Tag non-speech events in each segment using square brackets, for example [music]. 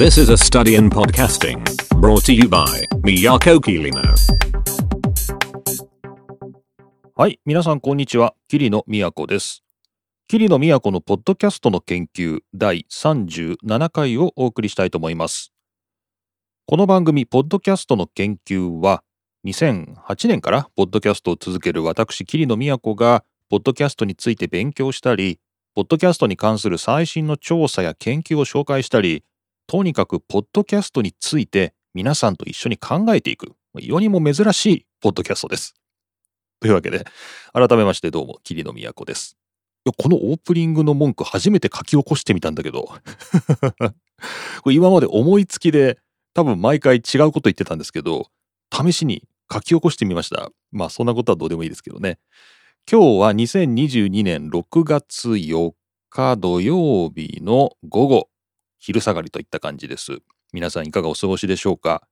This is a study in podcasting brought to you by Miyako Kirino. はい、皆さんこんにちは。桐野都です。桐野都のポッドキャストの研究第37回をお送りしたいと思います。この番組、ポッドキャストの研究は、2008年からポッドキャストを続ける私、桐野都が、ポッドキャストについて勉強したり、ポッドキャストに関する最新の調査や研究を紹介したり、とにかくポッドキャストについて皆さんと一緒に考えていく、世にも珍しいポッドキャストです。というわけで、改めましてどうも、桐野都です。いやこのオープニングの文句初めて書き起こしてみたんだけど、これ今まで思いつきで多分毎回違うこと言ってたんですけど、試しに書き起こしてみました。まあそんなことはどうでもいいですけどね。今日は2022年6月4日土曜日の午後、昼下がりといった感じです。皆さんいかがお過ごしでしょうか？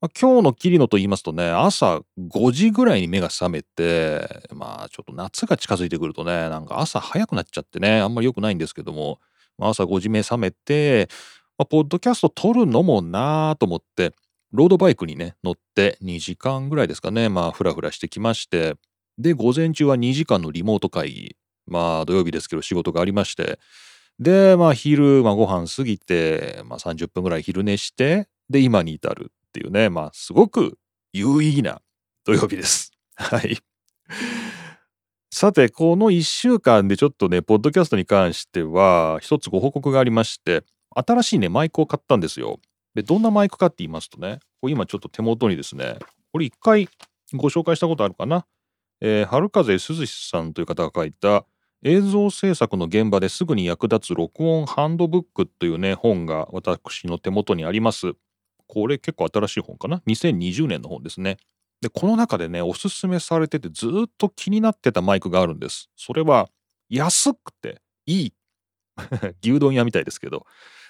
まあ、今日の桐野と言いますとね、朝5時ぐらいに目が覚めて、まあちょっと夏が近づいてくるとね、なんか朝早くなっちゃってね、あんまり良くないんですけども、まあ朝5時目覚めて、まあ、ポッドキャスト撮るのもなぁと思って、ロードバイクにね、乗って2時間ぐらいですかね、まあふらふらしてきまして、で、午前中は2時間のリモート会議、まあ土曜日ですけど仕事がありまして、で、まあ昼、まあご飯過ぎて、まあ30分ぐらい昼寝して、で、今に至るっていうね、まあすごく有意義な土曜日です。[laughs] はい。さて、この1週間でちょっとね、ポッドキャストに関しては、一つご報告がありまして、新しいね、マイクを買ったんですよ。で、どんなマイクかって言いますとね、これ今ちょっと手元にですね、これ一回ご紹介したことあるかな？えー、春風涼さんという方が書いた映像制作の現場ですぐに役立つ録音ハンドブックというね、本が私の手元にあります。これ結構新しい本かな ?2020 年の本ですね。で、この中でね、おすすめされててずっと気になってたマイクがあるんです。それは安くていい。[laughs] 牛丼屋みたいですけど、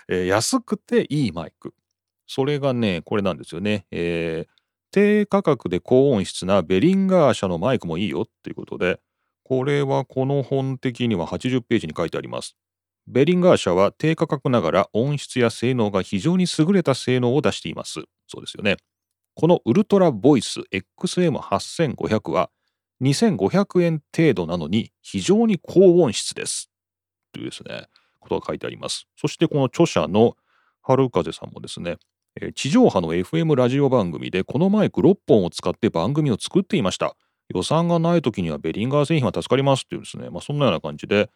えー安くていいマイク。それがね、これなんですよね。えー低価格で高音質なベリンガー社のマイクもいいよっていうことで、これはこの本的には80ページに書いてあります。ベリンガー社は低価格ながら音質や性能が非常に優れた性能を出しています。そうですよね。このウルトラボイス XM8500 は2500円程度なのに非常に高音質です。というですね、ことが書いてあります。そしてこの著者の春風さんもですね、地上波の FM ラジオ番組でこのマイク6本を使って番組を作っていました。予算がない時にはベリンガー製品は助かりますっていうですね、まあ、そんなような感じで、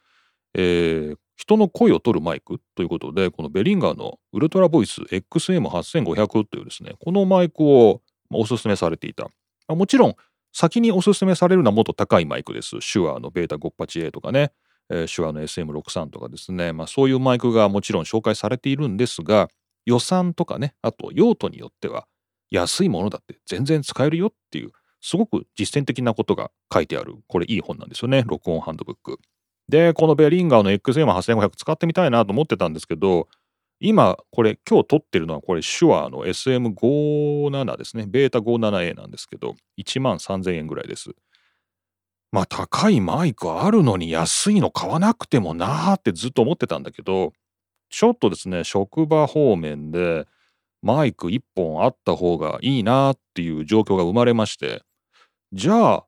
えー人の声を取るマイクということで、このベリンガーのウルトラボイス XM8500 というですね、このマイクをおすすめされていた。もちろん、先におすすめされるのはもっと高いマイクです。手話のベータ 58A とかね、えー手話の SM63 とかですね、まあ、そういうマイクがもちろん紹介されているんですが、予算とかね、あと用途によっては安いものだって全然使えるよっていう、すごく実践的なことが書いてある、これいい本なんですよね、録音ハンドブック。で、このベリンガーの XM8500 使ってみたいなと思ってたんですけど、今、これ、今日撮ってるのは、これ、手話の SM57 ですね。ベータ 57A なんですけど、1万3000円ぐらいです。まあ、高いマイクあるのに安いの買わなくてもなーってずっと思ってたんだけど、ちょっとですね、職場方面でマイク1本あった方がいいなーっていう状況が生まれまして、じゃあ、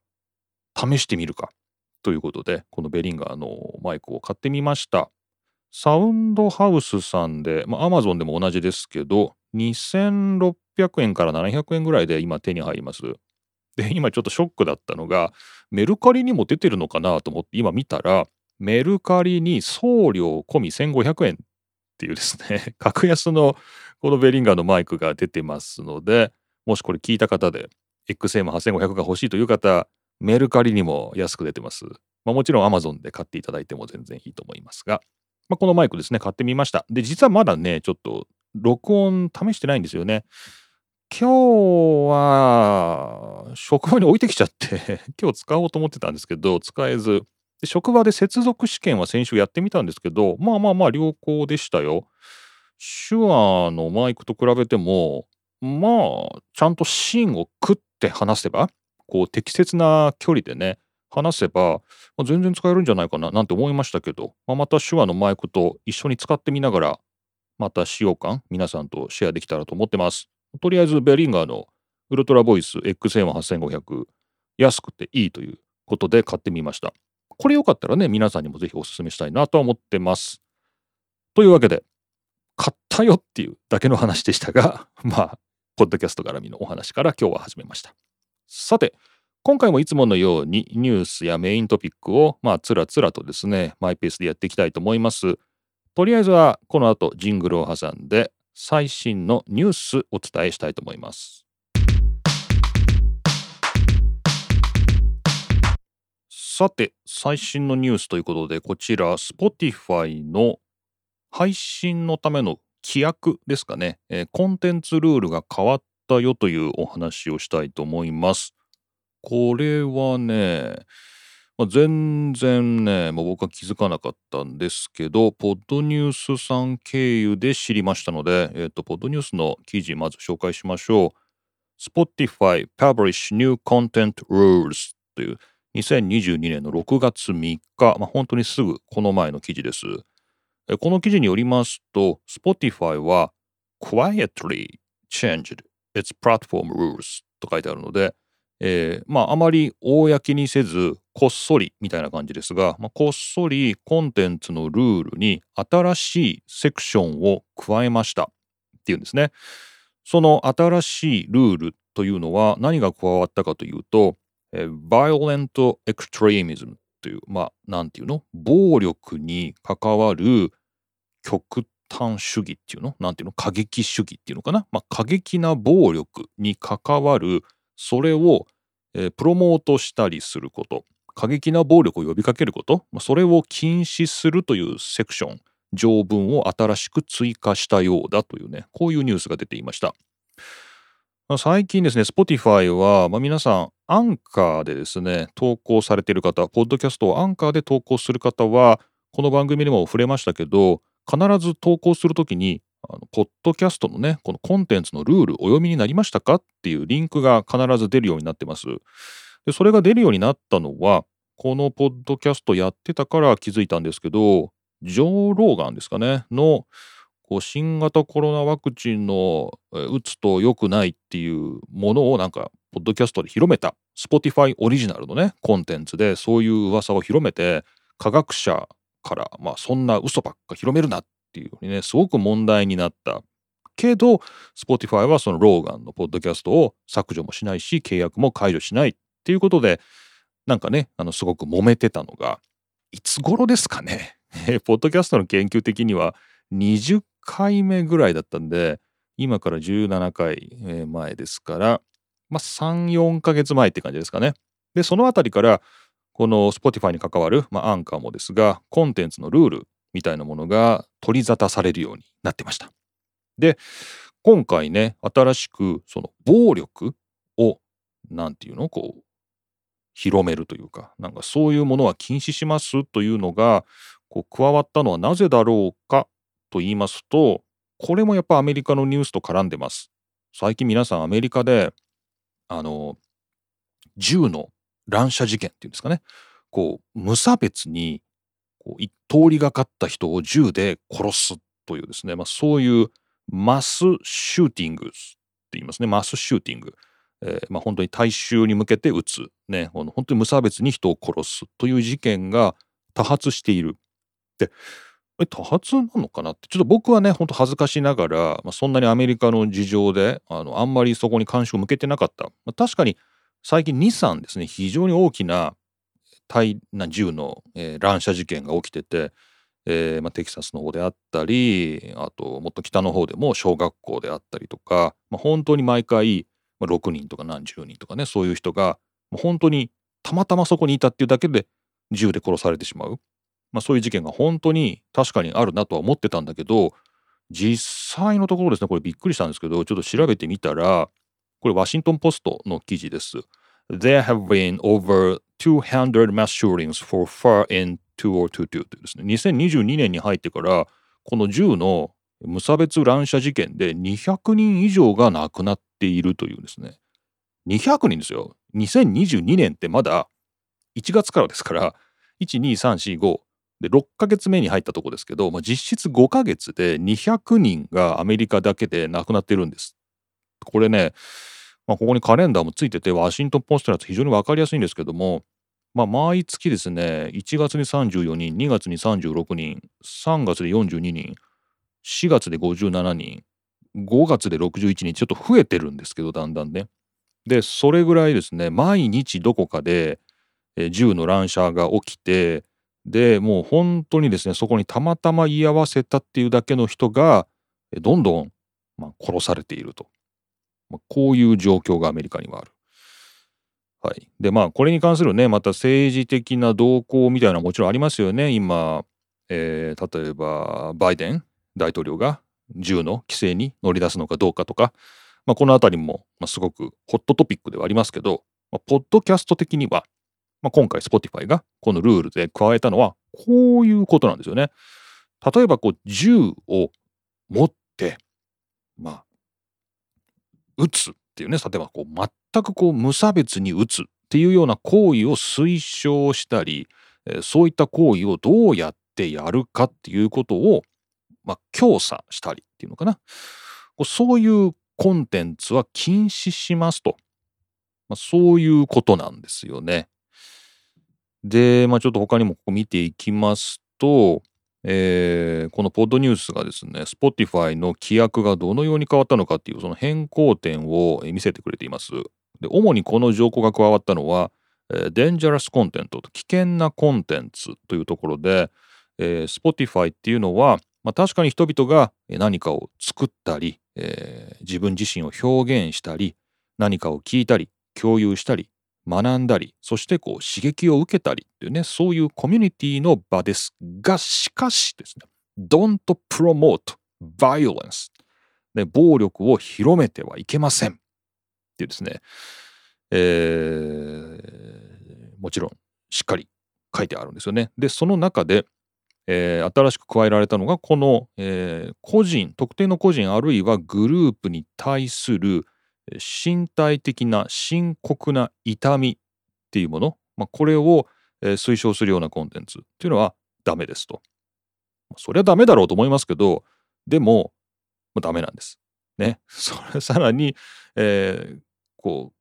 試してみるか。ということで、このベリンガーのマイクを買ってみました。サウンドハウスさんで、まあ、Amazon でも同じですけど、2600円から700円ぐらいで今手に入ります。で、今ちょっとショックだったのが、メルカリにも出てるのかなと思って今見たら、メルカリに送料込み1500円っていうですね、[laughs] 格安のこのベリンガーのマイクが出てますので、もしこれ聞いた方で、XM8500 が欲しいという方、メルカリにも安く出てます。まあ、もちろん Amazon で買っていただいても全然いいと思いますが、まあ、このマイクですね、買ってみました。で、実はまだね、ちょっと録音試してないんですよね。今日は職場に置いてきちゃって、[laughs] 今日使おうと思ってたんですけど、使えず。で職場で接続試験は先週やってみたんですけど、まあまあまあ良好でしたよ。手話のマイクと比べても、まあ、ちゃんと芯を食って話せば、こう適切な距離でね、話せば、まあ全然使えるんじゃないかななんて思いましたけど、まあ、また手話のマイクと一緒に使ってみながら、また使用感皆さんとシェアできたらと思ってます。とりあえずベリンガーのウルトラボイス XM8500 安くていいということで買ってみました。これよかったらね、皆さんにもぜひお勧めしたいなと思ってます。というわけで、買ったよっていうだけの話でしたが、[laughs] まあ、ポッドキャスト絡みのお話から今日は始めました。さて、今回もいつものようにニュースやメイントピックを、まあ、つらつらとですね、マイペースでやっていきたいと思います。とりあえずは、この後、ジングルを挟んで、最新のニュースお伝えしたいと思います。さて、最新のニュースということで、こちら、Spotify の配信のための規約ですかね、えー、コンテンツルールが変わったよというお話をしたいと思います。これはね、まあ、全然ね、まあ、僕は気づかなかったんですけど、ポッドニュースさん経由で知りましたので、えっ、ー、と、ポッドニュースの記事まず紹介しましょう。Spotify Publish New Content Rules という2022年の6月3日、まあ、本当にすぐこの前の記事です。この記事によりますと、Spotify は quietly changed its platform rules と書いてあるので、えー、まああまり公にせずこっそりみたいな感じですが、まあ、こっそりコンテンツのルールに新しいセクションを加えましたっていうんですね。その新しいルールというのは何が加わったかというと、えー、violent extremism という、まあ、なんていうの？暴力に関わる極端主義っていうの？なんていうの？過激主義っていうのかな、まあ、過激な暴力に関わるそれを、えー、プロモートしたりすること。過激な暴力を呼びかけること、まあ、それを禁止するというセクション。条文を新しく追加したようだというね。こういうニュースが出ていました。最近ですね、Spotify は、まあ、皆さん、アンカーでですね、投稿されている方、ポッドキャストをアンカーで投稿する方は、この番組でも触れましたけど、必ず投稿するときに、あのポッドキャストのね、このコンテンツのルールお読みになりましたかっていうリンクが必ず出るようになってます。でそれが出るようになったのは、このポッドキャストやってたから気づいたんですけど、ジョー・ローガンですかね、のこう新型コロナワクチンの打つと良くないっていうものをなんかポッドキャストで広めた Spotify オリジナルのねコンテンツでそういう噂を広めて科学者からまあそんな嘘ばっか広めるなっていうにねすごく問題になった。けど Spotify はそのローガンのポッドキャストを削除もしないし契約も解除しないっていうことでなんかねあのすごく揉めてたのがいつ頃ですかね？[laughs] ポッドキャストの研究的には20回目ぐらいだったんで、今から17回前ですから、まあ、3、4ヶ月前って感じですかね。で、そのあたりから、この Spotify に関わる、まあ、アンカーもですが、コンテンツのルールみたいなものが取り沙汰されるようになってました。で、今回ね、新しくその暴力を、なんていうのこう、広めるというか、なんかそういうものは禁止しますというのが、こう加わったのはなぜだろうかと言いますと、これもやっぱアメリカのニュースと絡んでます。最近皆さんアメリカで、あの、銃の乱射事件っていうんですかね。こう、無差別にこう通りがかった人を銃で殺すというですね、まあ、そういうマスシューティングって言いますね。マスシューティング。えー、まあ、本当に大衆に向けて撃つ。ね、本当に無差別に人を殺すという事件が多発している。で、多発なのかなって、ちょっと僕はね、ほんと恥ずかしながら、まあ、そんなにアメリカの事情で、あの、あんまりそこに関心を向けてなかった。まあ、確かに最近2、3ですね、非常に大きな大な銃の、えー、乱射事件が起きてて、えー、まあ、テキサスの方であったり、あともっと北の方でも小学校であったりとか、まあ、本当に毎回、ま、6人とか何十人とかね、そういう人が、もう本当にたまたまそこにいたっていうだけで銃で殺されてしまう。まあ、そういう事件が本当に確かにあるなとは思ってたんだけど実際のところですねこれびっくりしたんですけどちょっと調べてみたらこれワシントン・ポストの記事です。There have been over 200 mass shootings for far in 2022というですね。2022年に入ってからこの銃の無差別乱射事件で200人以上が亡くなっているというですね。200人ですよ。2022年ってまだ1月からですから12345で6ヶ月目に入ったとこですけど、まあ、実質5ヶ月で200人がアメリカだけで亡くなってるんです。これね、まあ、ここにカレンダーもついててワシントン・ポストのやつ非常に分かりやすいんですけども、まあ、毎月ですね1月に34人2月に36人3月で42人4月で57人5月で61人ちょっと増えてるんですけどだんだんね。でそれぐらいですね毎日どこかで銃の乱射が起きてでもう本当にですねそこにたまたま居合わせたっていうだけの人がどんどん、まあ、殺されていると、まあ、こういう状況がアメリカにはある。はい、でまあこれに関するねまた政治的な動向みたいなのはもちろんありますよね。今、えー、例えばバイデン大統領が銃の規制に乗り出すのかどうかとか、まあ、この辺りも、まあ、すごくホットトピックではありますけど、まあ、ポッドキャスト的にはまあ、今回 Spotify がこのルールで加えたのはこういうことなんですよね。例えばこう銃を持ってまあ撃つっていうね例えばこう全くこう無差別に撃つっていうような行為を推奨したり、えそういった行為をどうやってやるかっていうことを、まあ、強査したりっていうのかなそういうコンテンツは禁止しますと、まあ、そういうことなんですよね。で、まあ、ちょっと他にもここ見ていきますと、えー、このポッドニュースがですね、Spotify の規約がどのように変わったのかっていうその変更点を見せてくれています。で主にこの条項が加わったのは、えー、Dangerous Content 危険なコンテンツというところで、えー、Spotify っていうのは、まあ、確かに人々が何かを作ったり、えー、自分自身を表現したり何かを聞いたり共有したり学んだり、そしてこう刺激を受けたりっていうね、そういうコミュニティの場ですが、しかしですね、don't promote violence で暴力を広めてはいけませんっていうですね、えー、もちろんしっかり書いてあるんですよね。で、その中で、えー、新しく加えられたのがこの、えー、個人特定の個人あるいはグループに対する身体的な深刻な痛みっていうもの、まあ、これを推奨するようなコンテンツっていうのはダメですと。そりゃダメだろうと思いますけど、でも、まあ、ダメなんです。ね。[laughs] それさらに、えー、こ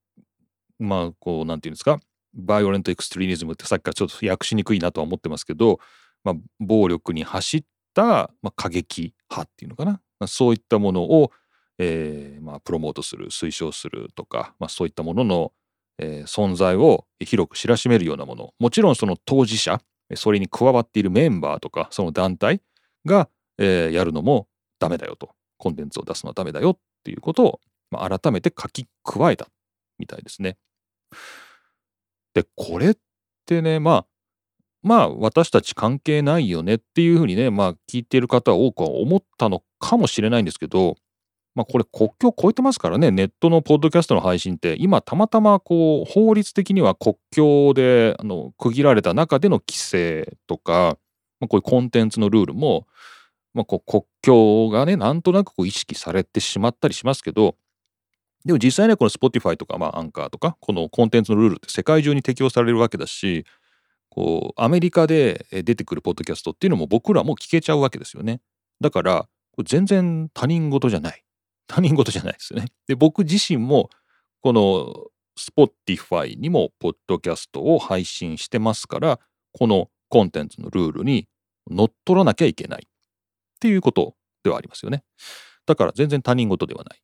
う、まあ、こう、なんていうんですか、バイオレントエクストリーニズムってさっきからちょっと訳しにくいなとは思ってますけど、まあ、暴力に走った、まあ、過激派っていうのかな、まあ、そういったものを、えー、まあ、プロモートする推奨するとか、まあ、そういったものの、えー、存在を広く知らしめるようなものもちろんその当事者それに加わっているメンバーとかその団体が、えー、やるのもダメだよとコンテンツを出すのはダメだよっていうことを、まあ、改めて書き加えたみたいですね。でこれってねまあまあ私たち関係ないよねっていうふうにねまあ聞いている方は多くは思ったのかもしれないんですけどまあ、これ国境を越えてますからねネットのポッドキャストの配信って今たまたまこう法律的には国境であの区切られた中での規制とか、まあ、こういうコンテンツのルールも、まあ、こう国境がねなんとなくこう意識されてしまったりしますけどでも実際ねこの Spotify とか、まあ、アンカーとかこのコンテンツのルールって世界中に適用されるわけだしこうアメリカで出てくるポッドキャストっていうのも僕らも聞けちゃうわけですよね。だから全然他人事じゃない。他人事じゃないですよね。で、僕自身も、この Spotify にもポッドキャストを配信してますから、このコンテンツのルールに乗っ取らなきゃいけないっていうことではありますよね。だから全然他人事ではない。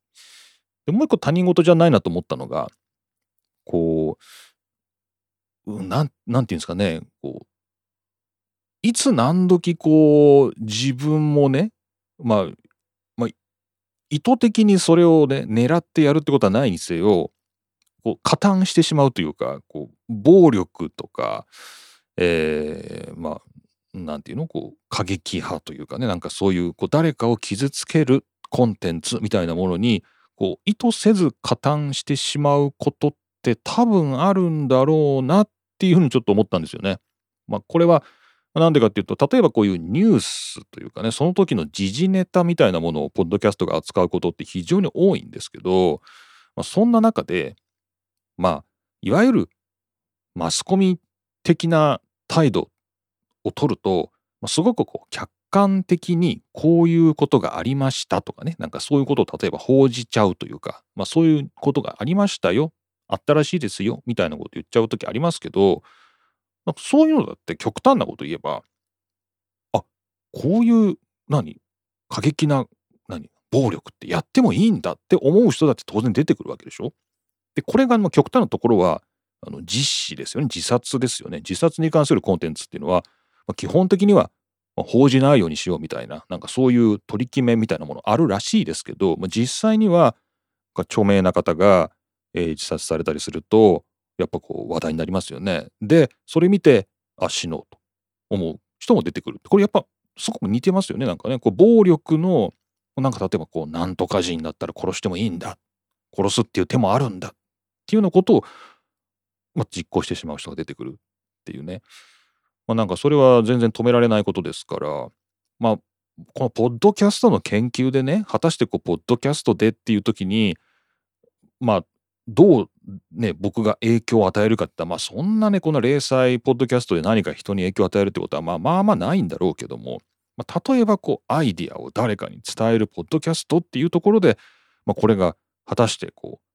でもう一個他人事じゃないなと思ったのが、こう、なん、なんていうんですかね、こう、いつ何時こう、自分もね、まあ、意図的にそれをね狙ってやるってことはないにせよこう加担してしまうというかこう暴力とか、えー、まあなんていうのこう過激派というかねなんかそういうこう誰かを傷つけるコンテンツみたいなものにこう意図せず加担してしまうことって多分あるんだろうなっていうふうにちょっと思ったんですよね。まあ、これはなんでかっていうと例えばこういうニュースというかねその時の時事ネタみたいなものをポッドキャストが扱うことって非常に多いんですけど、まあ、そんな中でまあいわゆるマスコミ的な態度を取ると、まあ、すごくこう客観的にこういうことがありましたとかねなんかそういうことを例えば報じちゃうというか、まあ、そういうことがありましたよあったらしいですよみたいなこと言っちゃう時ありますけどなんかそういうのだって極端なこと言えばあこういう何？過激な何？暴力ってやってもいいんだって思う人だって当然出てくるわけでしょ？でこれが極端なところはあの実施ですよね。自殺ですよね。自殺に関するコンテンツっていうのは、まあ、基本的には報じないようにしようみたいななんかそういう取り決めみたいなものあるらしいですけど、まあ、実際には著名な方が、えー、自殺されたりするとやっぱこう話題になりますよね。でそれ見てあ死のうと思う人も出てくる。これやっぱすごく似てますよね。なんかねこう暴力のなんか例えばこうなんとか人だったら殺してもいいんだ。殺すっていう手もあるんだ。っていうようなことを、まあ、実行してしまう人が出てくるっていうね。まあ、なんかそれは全然止められないことですから、まあ、このポッドキャストの研究でね、果たしてこう、ポッドキャストでっていう時に、まあ、どうね、僕が影響を与えるかってまあそんなね、この零細ポッドキャストで何か人に影響を与えるってことはまあまあまあないんだろうけども、まあ、例えばこう、アイディアを誰かに伝えるポッドキャストっていうところで、まあ、これが果たしてこう、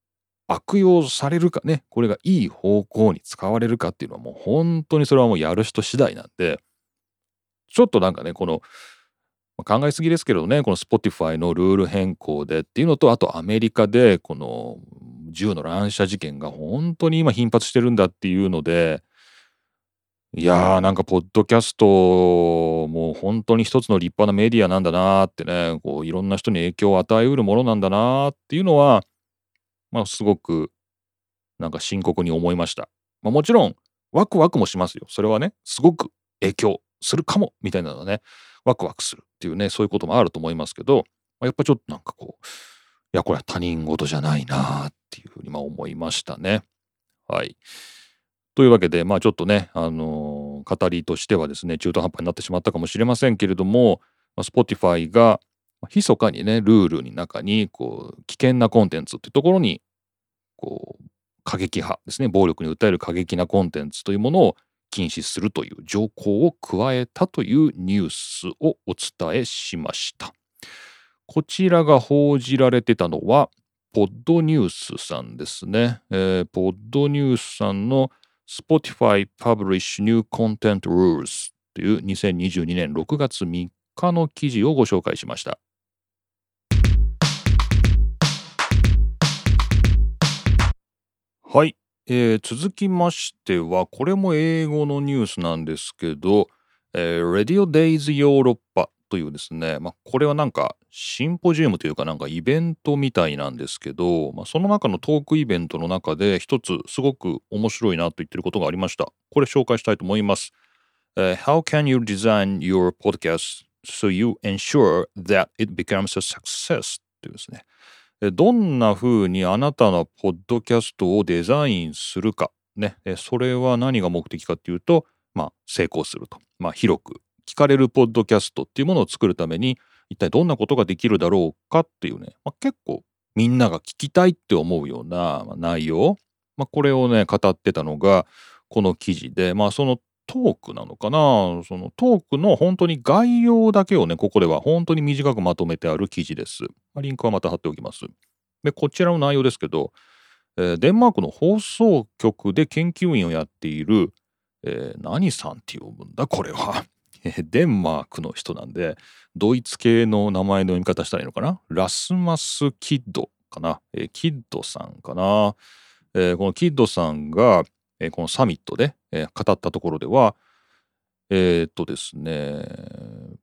悪用されるかね、これがいい方向に使われるかっていうのはもう本当にそれはもうやる人次第なんで、ちょっとなんかね、この、考えすぎですけどね、この Spotify のルール変更でっていうのと、あとアメリカでこの銃の乱射事件が本当に今頻発してるんだっていうので、いやーなんかポッドキャストもう本当に一つの立派なメディアなんだなーってね、こういろんな人に影響を与えうるものなんだなーっていうのは、まあ、すごくなんか深刻に思いました。まあ、もちろんワクワクもしますよ。それはねすごく影響するかもみたいなのはねワクワクするっていうねそういうこともあると思いますけど、まあ、やっぱちょっとなんかこうやこれは他人事じゃないなっていうふうにまあ思いましたね。はい。というわけでまあちょっとねあのー、語りとしてはですね中途半端になってしまったかもしれませんけれども、まあ、Spotify が密かにねルールの中にこう危険なコンテンツっていうところにこう過激派ですね暴力に訴える過激なコンテンツというものを禁止するという条項を加えたというニュースをお伝えしましたこちらが報じられてたのはポッドニュースさんですね、えー、ポッドニュースさんの Spotify Publish New Content Rules という2022年6月3日の記事をご紹介しました。はい、えー、続きましてはこれも英語のニュースなんですけど、えー、Radio Days ヨーロッパというですね、まあ、これはなんかシンポジウムというかなんかイベントみたいなんですけど、まあ、その中のトークイベントの中で一つすごく面白いなと言ってることがありました。これ紹介したいと思います。Uh, how can you design your podcast so you ensure that it becomes a success? というですね。どんな風にあなたのポッドキャストをデザインするか、ね、それは何が目的かっていうと、まあ、成功すると、まあ、広く聞かれるポッドキャストっていうものを作るために一体どんなことができるだろうかっていうね、まあ、結構みんなが聞きたいって思うような内容、まあ、これをね語ってたのがこの記事で、まあ、そのトークなのかなそのトークの本当に概要だけをね、ここでは本当に短くまとめてある記事です。まあ、リンクはまた貼っておきます。で、こちらの内容ですけど、えー、デンマークの放送局で研究員をやっている、えー、何さんって呼ぶんだこれは。デンマークの人なんで、ドイツ系の名前の読み方したらいいのかな？ラスマス・キッドかな、え、キッドさんかな、えー、このキッドさんが、えー、このサミットで、え、語ったところでは、えー、っとですね、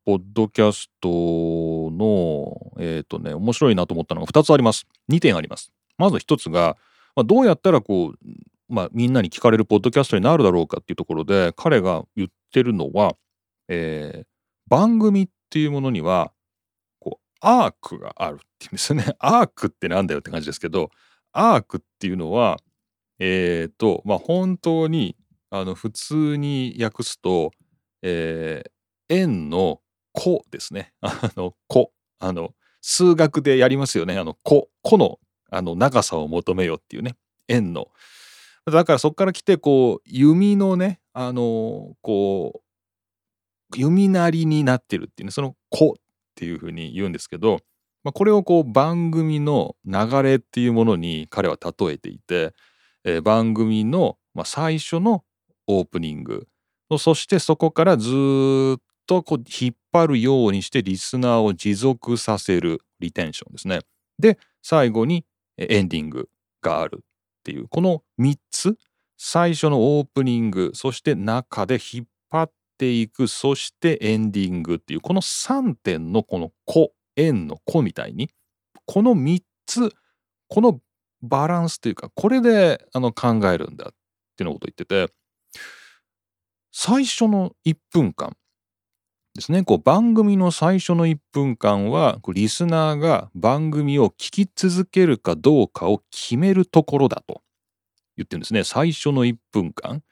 ポッドキャストの、え、っとね、面白いなと思ったのが2つあります。2点あります。まず1つが、まあ、どうやったらこう、まあ、みんなに聞かれるポッドキャストになるだろうかっていうところで、彼が言ってるのは、えー、番組っていうものには、こう、アークがあるっていうんですよね。[laughs] アークってなんだよって感じですけど、アークっていうのは、えっ、ー、と、まあ、本当に、あの、普通に訳すと、えー、円の個ですね。[laughs] あの、個。あの、数学でやりますよね。あの、個。個の、あの、長さを求めよっていうね。円の。だからそこから来て、こう、弓のね、あの、こう、弓なりになってるっていうねその「子」っていうふうに言うんですけど、まあ、これをこう番組の流れっていうものに彼は例えていて、えー、番組の、まあ、最初のオープニングそしてそこからずっとこう引っ張るようにしてリスナーを持続させるリテンションですね。で最後にエンディングがあるっていうこの3つ最初のオープニングそして中で引っ張っていくそしてエンディングっていうこの3点のこの「子」「円」の「子」みたいにこの3つこのバランスというかこれであの考えるんだっていうのことを言ってて最初の1分間ですね。こう番組の最初の1分間はリスナーが番組を聞き続けるかどうかを決めるところだと言ってるんですね。最初の1分間。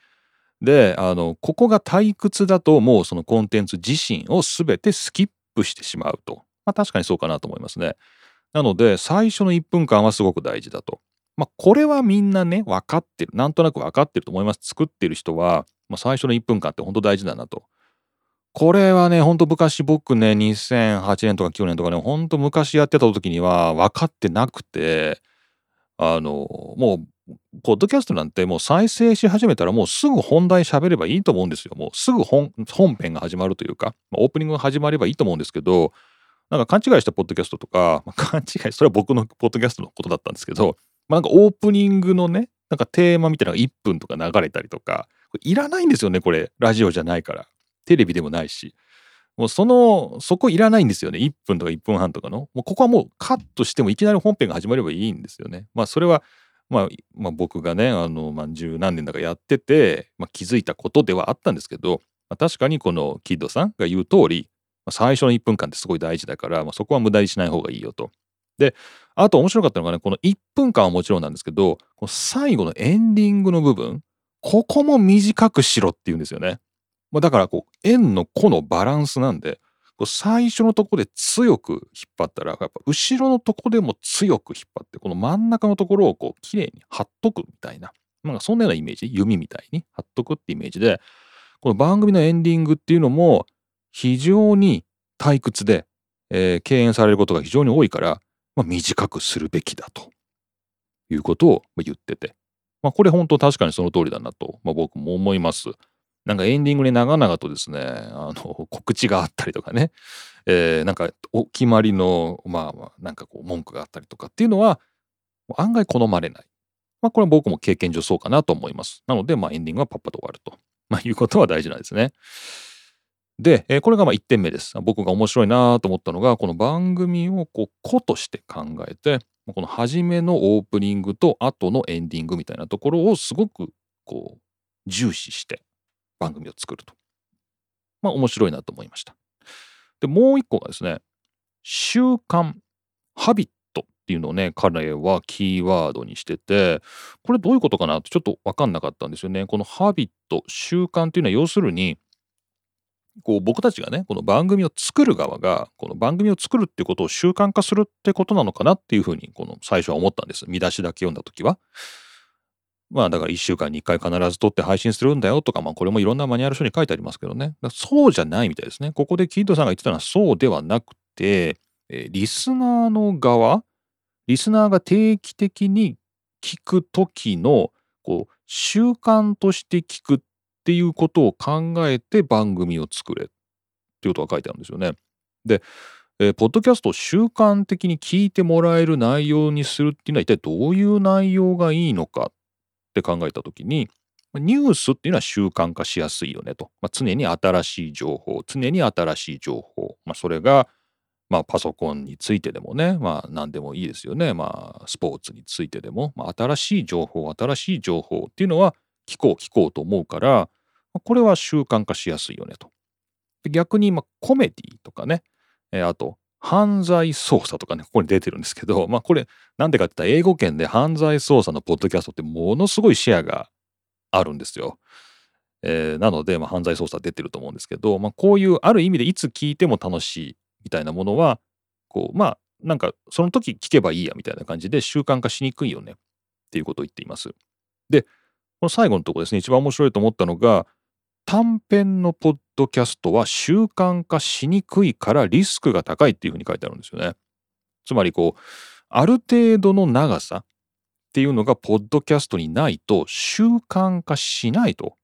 であのここが退屈だともうそのコンテンツ自身を全てスキップしてしまうと、まあ、確かにそうかなと思いますね。なので最初の1分間はすごく大事だと。まあこれはみんなね分かってる。なんとなく分かってると思います。作ってる人は、まあ、最初の1分間って本当大事だなと。これはね、ほんと昔僕ね、2008年とか9年とかね、ほんと昔やってた時には分かってなくて、あの、もう、ポッドキャストなんてもう再生し始めたらもうすぐ本題喋ればいいと思うんですよ。もうすぐ本編が始まるというか、オープニングが始まればいいと思うんですけど、なんか勘違いしたポッドキャストとか、まあ、勘違い、それは僕のポッドキャストのことだったんですけど、まあ、なんかオープニングのね、なんかテーマみたいなのが1分とか流れたりとか、いらないんですよね、これ。ラジオじゃないから。テレビでもないし。もうその、そこいらないんですよね。1分とか1分半とかの。もうここはもうカットしてもいきなり本編が始まればいいんですよね。まあそれは、まあ、まあ、僕がね、あの、まあ、十何年だかやってて、まあ、気づいたことではあったんですけど、まあ、確かにこのキッドさんが言う通り、まあ、最初の1分間ってすごい大事だから、まあ、そこは無駄にしない方がいいよと。で、あと面白かったのがね、この1分間はもちろんなんですけど、この最後のエンディングの部分、ここも短くしろって言うんですよね。まあ、だからこう円の個のバランスなんで最初のとこで強く引っ張ったらやっぱ後ろのとこでも強く引っ張ってこの真ん中のところをこう綺麗に貼っとくみたいななんかそんなようなイメージ弓みたいに貼っとくってイメージでこの番組のエンディングっていうのも非常に退屈で、えー、敬遠されることが非常に多いから、まあ、短くするべきだということを言ってて、まあ、これ本当確かにその通りだなと、まあ、僕も思います。なんかエンディングに長々とですね、あの、[laughs] 告知があったりとかね、えー、なんかお決まりの、まあまあ、なんかこう文句があったりとかっていうのは、案外好まれない。まあ、これは僕も経験上そうかなと思います。なので、まあ、エンディングはパッパと終わると、まあ、いうことは大事なんですね。で、えー、これがまあ1点目です。僕が面白いなと思ったのが、この番組をこう、個として考えて、この初めのオープニングと後のエンディングみたいなところをすごくこう、重視して番組を作ると。まあ面白いなと思いました。で、もう一個がですね、習慣、ハビットっていうのをね、彼はキーワードにしてて、これどういうことかなってちょっと分かんなかったんですよね。このハビット、習慣っていうのは要するに、こう僕たちがね、この番組を作る側が、この番組を作るっていうことを習慣化するってことなのかなっていうふうに、この最初は思ったんです。見出しだけ読んだ時は。まあだから1週間に1回必ず撮って配信するんだよとか、まあこれもいろんなマニュアル書に書いてありますけどね。そうじゃないみたいですね。ここでキッドさんが言ってたのはそうではなくて、えリスナーの側、リスナーが定期的に聞く時のこう習慣として聞くっていうことを考えて番組を作れっていうことが書いてあるんですよね。で、えー、ポッドキャストを習慣的に聞いてもらえる内容にするっていうのは一体どういう内容がいいのかって考えた時にニュースっていうのは習慣化しやすいよねと、まあ、常に新しい情報常に新しい情報、まあ、それがまあ、パソコンについてでもね、まあ、何でもいいですよね。まあ、スポーツについてでも、まあ、新しい情報、新しい情報っていうのは聞こう聞こうと思うから、これは習慣化しやすいよねと。逆に、まあ、コメディとかね、えー、あと、犯罪捜査とかね、ここに出てるんですけど、まあこれ、なんでかって言ったら英語圏で犯罪捜査のポッドキャストってものすごいシェアがあるんですよ。えー、なので、まあ、犯罪捜査出てると思うんですけど、まあ、こういうある意味でいつ聞いても楽しいみたいなものは、こう、まあ、なんかその時聞けばいいやみたいな感じで習慣化しにくいよねっていうことを言っています。で、この最後のとこですね、一番面白いと思ったのが、短編のポッドキャストは習慣化しにくいからリスクが高いっていうふうに書いてあるんですよね。つまりこう、ある程度の長さっていうのがポッドキャストにないと習慣化しないと。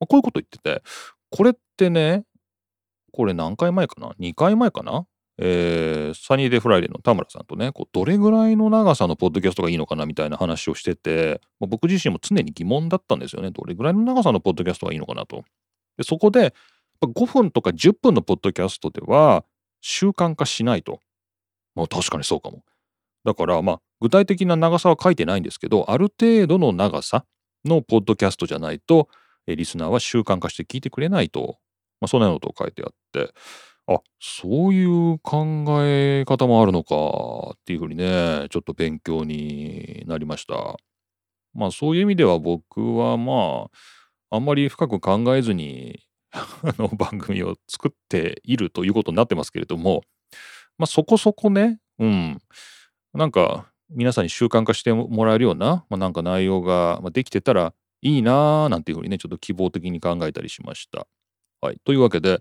こういうこと言ってて、これってね、これ何回前かな ?2 回前かな？えー、サニーデーフライデーの田村さんとね、こうどれぐらいの長さのポッドキャストがいいのかなみたいな話をしてて、僕自身も常に疑問だったんですよね。どれぐらいの長さのポッドキャストがいいのかなと。でそこで、5分とか10分のポッドキャストでは習慣化しないと。まあ確かにそうかも。だからまあ具体的な長さは書いてないんですけど、ある程度の長さのポッドキャストじゃないと、リスナーは習慣化して聞いてくれないと。まあそんなようなことを書いてあって、あそういう考え方もあるのかっていうふうにねちょっと勉強になりました。まあそういう意味では僕はまああんまり深く考えずに [laughs] あの番組を作っているということになってますけれどもまあそこそこねうん。なんか皆さんに習慣化してもらえるような、まあ、なんか内容ができてたらいいなーなんていうふうにねちょっと希望的に考えたりしました。はい、というわけで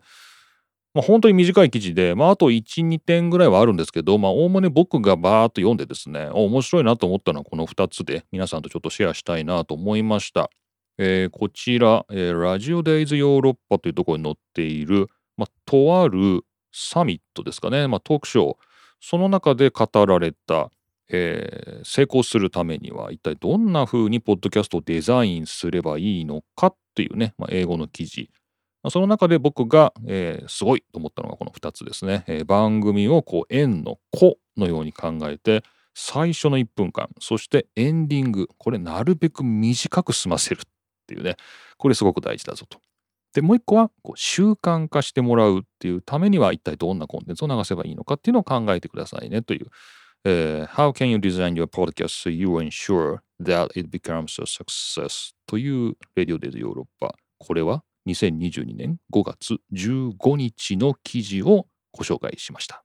まあ、本当に短い記事で、まあ、あと1、2点ぐらいはあるんですけど、まあ、おおむね僕がバーっと読んでですね、面白いなと思ったのはこの2つで皆さんとちょっとシェアしたいなと思いました。えー、こちら、えー、ラジオデイズヨーロッパというところに載っている、まあ、とあるサミットですかね、まあ、トークショー、その中で語られた、えー、成功するためには一体どんな風にポッドキャストをデザインすればいいのかっていうね、まあ、英語の記事。その中で僕が、えー、すごいと思ったのがこの2つですね。えー、番組をこう円の子のように考えて最初の1分間そしてエンディングこれなるべく短く済ませるっていうねこれすごく大事だぞと。でもう一個はこう習慣化してもらうっていうためには一体どんなコンテンツを流せばいいのかっていうのを考えてくださいねという。えー、How can you design your podcast so you ensure that it becomes a success? というレディオデーズヨーロッパ。これは2022年5月15日の記事をご紹介しました。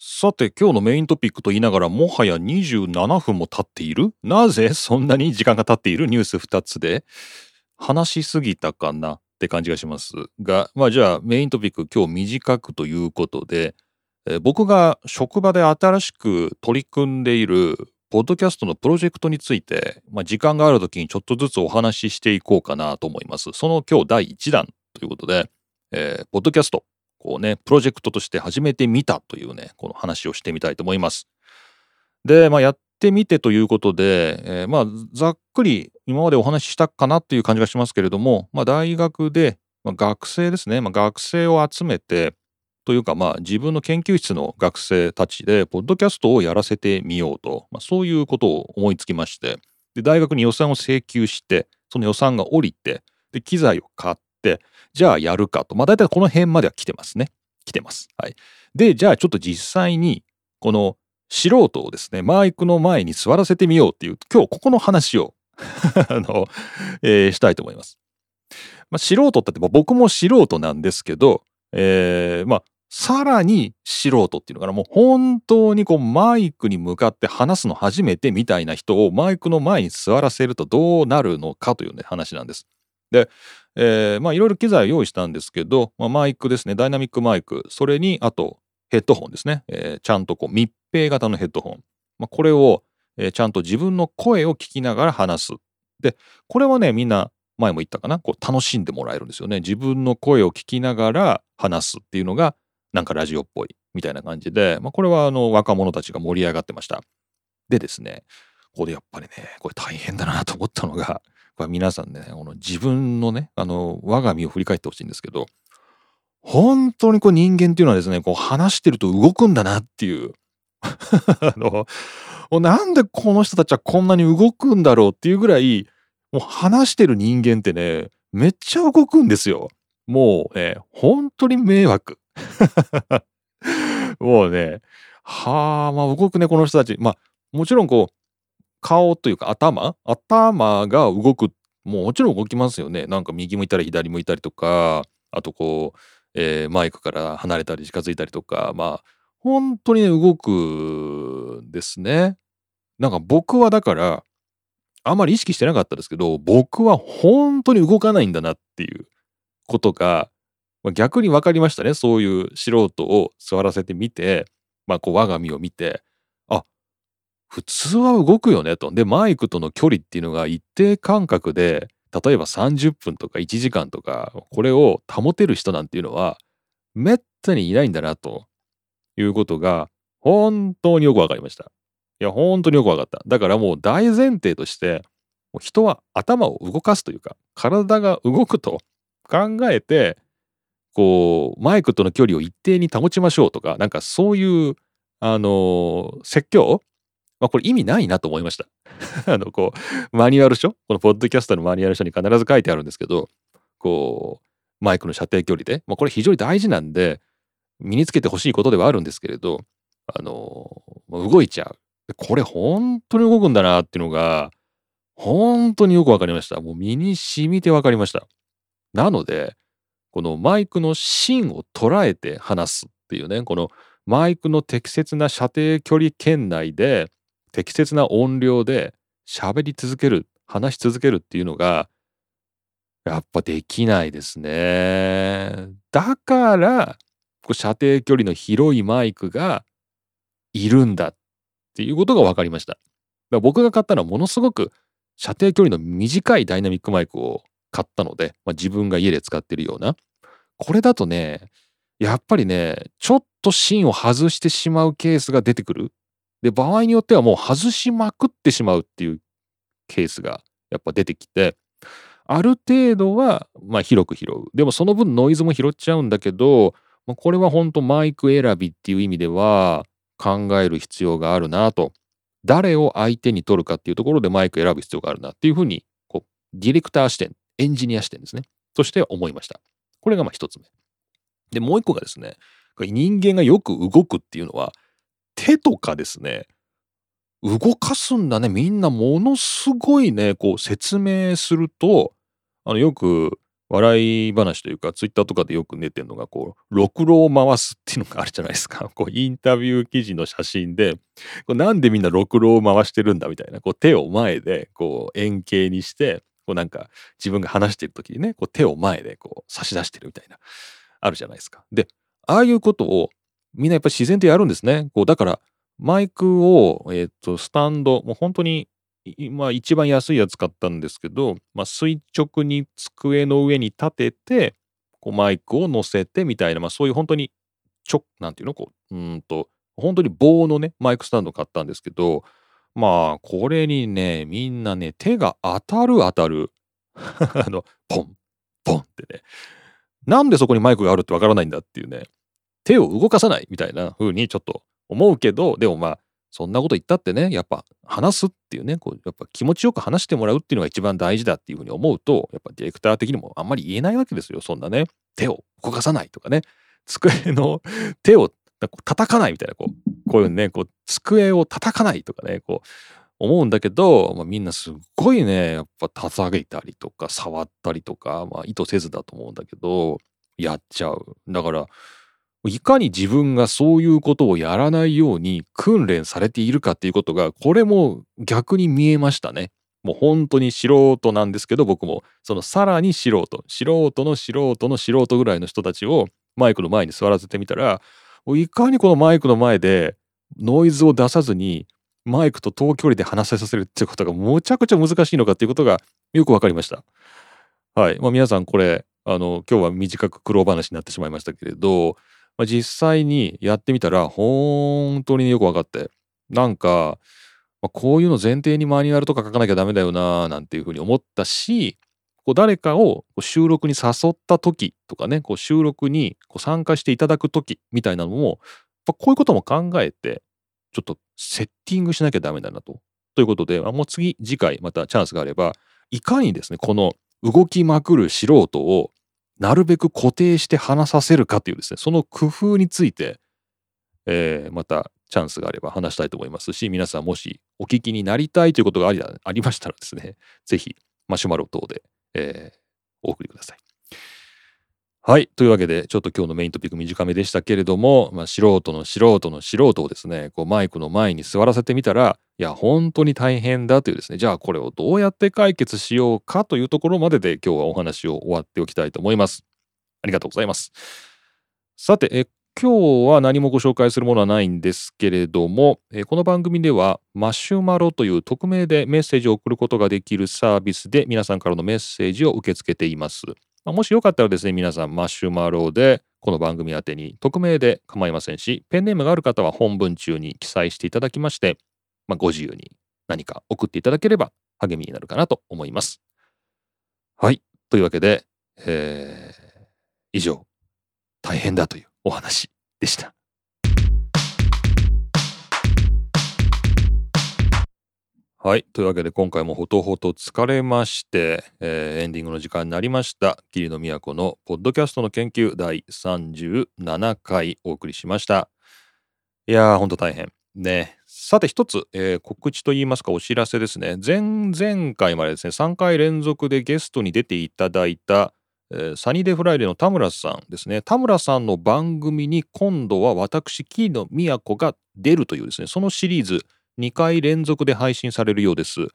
さて今日のメイントピックと言いながらもはや27分も経っている？なぜそんなに時間が経っているニュース2つで？話しすぎたかなって感じがしますがまあじゃあメイントピック今日短くということで、え僕が職場で新しく取り組んでいるポッドキャストのプロジェクトについて、まあ、時間がある時にちょっとずつお話ししていこうかなと思います。その今日第1弾ということで、えー、ポッドキャスト、こうね、プロジェクトとして始めてみたというね、この話をしてみたいと思います。で、まあ、やってみてということで、えー、まあ、ざっくり今までお話ししたかなっていう感じがしますけれども、まあ、大学で、まあ、学生ですね、まあ、学生を集めて、というかまあ自分の研究室の学生たちでポッドキャストをやらせてみようと、まあ、そういうことを思いつきましてで大学に予算を請求してその予算が下りてで機材を買ってじゃあやるかとまあ大体この辺までは来てますね来てます。はい、でじゃあちょっと実際にこの素人をですねマイクの前に座らせてみようっていう今日ここの話を [laughs] あの、えー、したいと思います。まあ、素人ってって僕も素人なんですけど、えー、まあさらに素人っていうのかなもう本当にこうマイクに向かって話すの初めてみたいな人をマイクの前に座らせるとどうなるのかというね話なんです。で、えー、まあいろいろ機材を用意したんですけど、まあ、マイクですねダイナミックマイクそれにあとヘッドホンですね、えー、ちゃんとこう密閉型のヘッドホン、まあ、これを、ちゃんと自分の声を聞きながら話す。でこれはねみんな前も言ったかなこう楽しんでもらえるんですよね。自分の声を聞きながら話すっていうのがなんかラジオっぽいみたいな感じで、まあ、これはあの若者たちが盛り上がってました。でですね、ここでやっぱりね、これ大変だなと思ったのが、これ皆さんね、この自分のね、あの、我が身を振り返ってほしいんですけど、本当にこう人間っていうのはですね、こう話してると動くんだなっていう。[laughs] あの、なんでこの人たちはこんなに動くんだろうっていうぐらい、もう話してる人間ってね、めっちゃ動くんですよ。もうね、本当に迷惑。[laughs] もうね、はあ、まあ動くね、この人たち。まあ、もちろんこう、顔というか頭？頭が動く。もうもちろん動きますよね。なんか右向いたり左向いたりとか、あとこう、えー、マイクから離れたり近づいたりとか、まあ、本当にね、動くんですね。なんか僕はだから、あんまり意識してなかったですけど、僕は本当に動かないんだなっていうことが、まあ、逆に分かりましたね。そういう素人を座らせてみて、まあ、こう我が身を見て、あ、普通は動くよねと。で、マイクとの距離っていうのが一定間隔で、例えば30分とか1時間とか、これを保てる人なんていうのは、めったにいないんだなということが、本当によく分かりました。いや、本当によく分かった。だからもう大前提として、人は頭を動かすというか、体が動くと考えて、こう、マイクとの距離を一定に保ちましょうとか、なんかそういう、あの、説教？まあこれ意味ないなと思いました。[laughs] あの、こう、マニュアル書？このポッドキャストのマニュアル書に必ず書いてあるんですけど、こう、マイクの射程距離で、まあこれ非常に大事なんで、身につけてほしいことではあるんですけれど、あの、動いちゃう。これ本当に動くんだなっていうのが、本当によくわかりました。もう身に染みてわかりました。なので、このマイクの芯を捉えて話すっていうね、このマイクの適切な射程距離圏内で、適切な音量で喋り続ける、話し続けるっていうのが、やっぱできないですね。だから、射程距離の広いマイクがいるんだっていうことが分かりました。僕が買ったのはものすごく射程距離の短いダイナミックマイクを買ったので、まあ、自分が家で使ってるような。これだとね、やっぱりね、ちょっと芯を外してしまうケースが出てくる。で、場合によってはもう外しまくってしまうっていうケースがやっぱ出てきて、ある程度は、まあ、広く拾う。でもその分ノイズも拾っちゃうんだけど、まあ、これは本当マイク選びっていう意味では考える必要があるなと。誰を相手に取るかっていうところでマイク選ぶ必要があるなっていうふうに、こう、ディレクター視点、エンジニア視点ですね。として思いました。これがまあ一つ目。で、もう一個がですね、人間がよく動くっていうのは、手とかですね、動かすんだね。みんなものすごいね、こう説明すると、あの、よく笑い話というか、ツイッターとかでよく出てるのが、こう、ろくろを回すっていうのがあるじゃないですか。[laughs] こう、インタビュー記事の写真で、こうなんでみんなろくろを回してるんだみたいな、こう、手を前で、こう、円形にして、こうなんか、自分が話してる時にね、こう、手を前で、こう、差し出してるみたいな、あるじゃないですか。で、ああいうことを、みんなやっぱり自然とやるんですね。こう、だから、マイクを、え、ー、と、スタンド、もう本当に今一番安いやつ買ったんですけど、まあ、垂直に机の上に立てて、こうマイクを乗せてみたいな、まあ、そういう本当にちょ、なんていうのこう、うんと、本当に棒のね、マイクスタンド買ったんですけど、まあ、これにね、みんなね、手が当たる当たる。[laughs] あの、ポン、ポンってね。なんでそこにマイクがあるってわからないんだっていうね。手を動かさないみたいな風にちょっと思うけど、でもまあ、そんなこと言ったってね、やっぱ話すっていうね、こうやっぱ気持ちよく話してもらうっていうのが一番大事だっていうふうに思うと、やっぱディレクター的にもあんまり言えないわけですよ。そんなね、手を動かさないとかね、机の手を叩かないみたいな、こう、こういうね、こう、机を叩かないとかね、こう、思うんだけど、まあ、みんなすっごいね、やっぱ叩げたりとか、触ったりとか、まあ意図せずだと思うんだけど、やっちゃう。だから、いかに自分がそういうことをやらないように訓練されているかっていうことが、これも逆に見えましたね。もう本当に素人なんですけど、僕も、そのさらに素人、素人の素人の素人ぐらいの人たちをマイクの前に座らせてみたら、いかにこのマイクの前でノイズを出さずにマイクと遠距離で話せさせるっていうことがむちゃくちゃ難しいのかっていうことがよくわかりました。はい。まあ皆さんこれ、あの、今日は短く苦労話になってしまいましたけれど、まあ、実際にやってみたら本当によく分かってなんか、まあ、こういうの前提にマニュアルとか書かなきゃダメだよななんていうふうに思ったしこう誰かを収録に誘った時とかねこう収録にこう参加していただく時みたいなのもやっぱこういうことも考えてちょっとセッティングしなきゃダメだなと。ということで、もう次次回またチャンスがあればいかにですねこの動きまくる素人をなるべく固定して話させるかというですね、その工夫について、えー、またチャンスがあれば話したいと思いますし、皆さんもしお聞きになりたいということがありありましたらですね、ぜひマシュマロ等で、えー、お送りください。はい。というわけで、ちょっと今日のメイントピック短めでしたけれども、まあ、素人の素人の素人をですね、こうマイクの前に座らせてみたら、いや、本当に大変だというですね、じゃあこれをどうやって解決しようかというところまでで今日はお話を終わっておきたいと思います。ありがとうございます。さて、え今日は何もご紹介するものはないんですけれども、えこの番組ではマシュマロという匿名でメッセージを送ることができるサービスで皆さんからのメッセージを受け付けています。ま、もしよかったらですね、皆さんマシュマロでこの番組宛に匿名で構いませんし、ペンネームがある方は本文中に記載していただきまして、まあ、ご自由に何か送っていただければ励みになるかなと思います。はい。というわけで、えー、以上、大変だというお話でした。はい。というわけで今回もほとほと疲れまして、えー、エンディングの時間になりました。桐野都のポッドキャストの研究第37回お送りしました。いやー、ほんと大変。ね。さて一つ、えー、告知といいますかお知らせですね。前々回までですね、3回連続でゲストに出ていただいた、サニーデーフライデーの田村さんですね。田村さんの番組に今度は私、キリノが出るというですね、そのシリーズ2回連続で配信されるようです。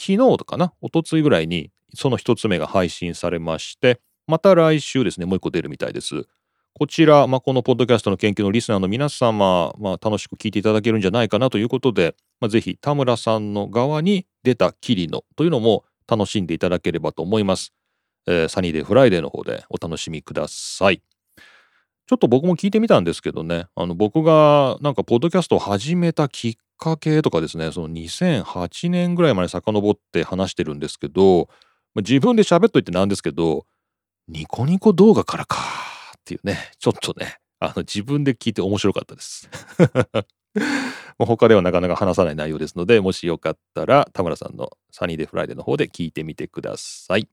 昨日かな、おとついぐらいにその1つ目が配信されまして、また来週ですね、もう1個出るみたいです。こちら、まあ、このポッドキャストの研究のリスナーの皆様、まあ、楽しく聞いていただけるんじゃないかなということで、まあ、ぜひ田村さんの側に出たキリノというのも楽しんでいただければと思います。えー、サニーデーフライデーの方でお楽しみください。ちょっと僕も聞いてみたんですけどね、あの僕がなんかポッドキャストを始めたきっかけとかですね、その2008年ぐらいまで遡って話してるんですけど、自分で喋っといてなんですけど、ニコニコ動画からかっていうね、ちょっとね、あの自分で聞いて面白かったです。[laughs] 他ではなかなか話さない内容ですので、もしよかったら田村さんのサニーデーフライデーの方で聞いてみてください。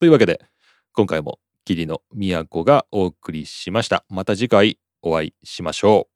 というわけで、今回も霧の都がお送りしました。また次回お会いしましょう。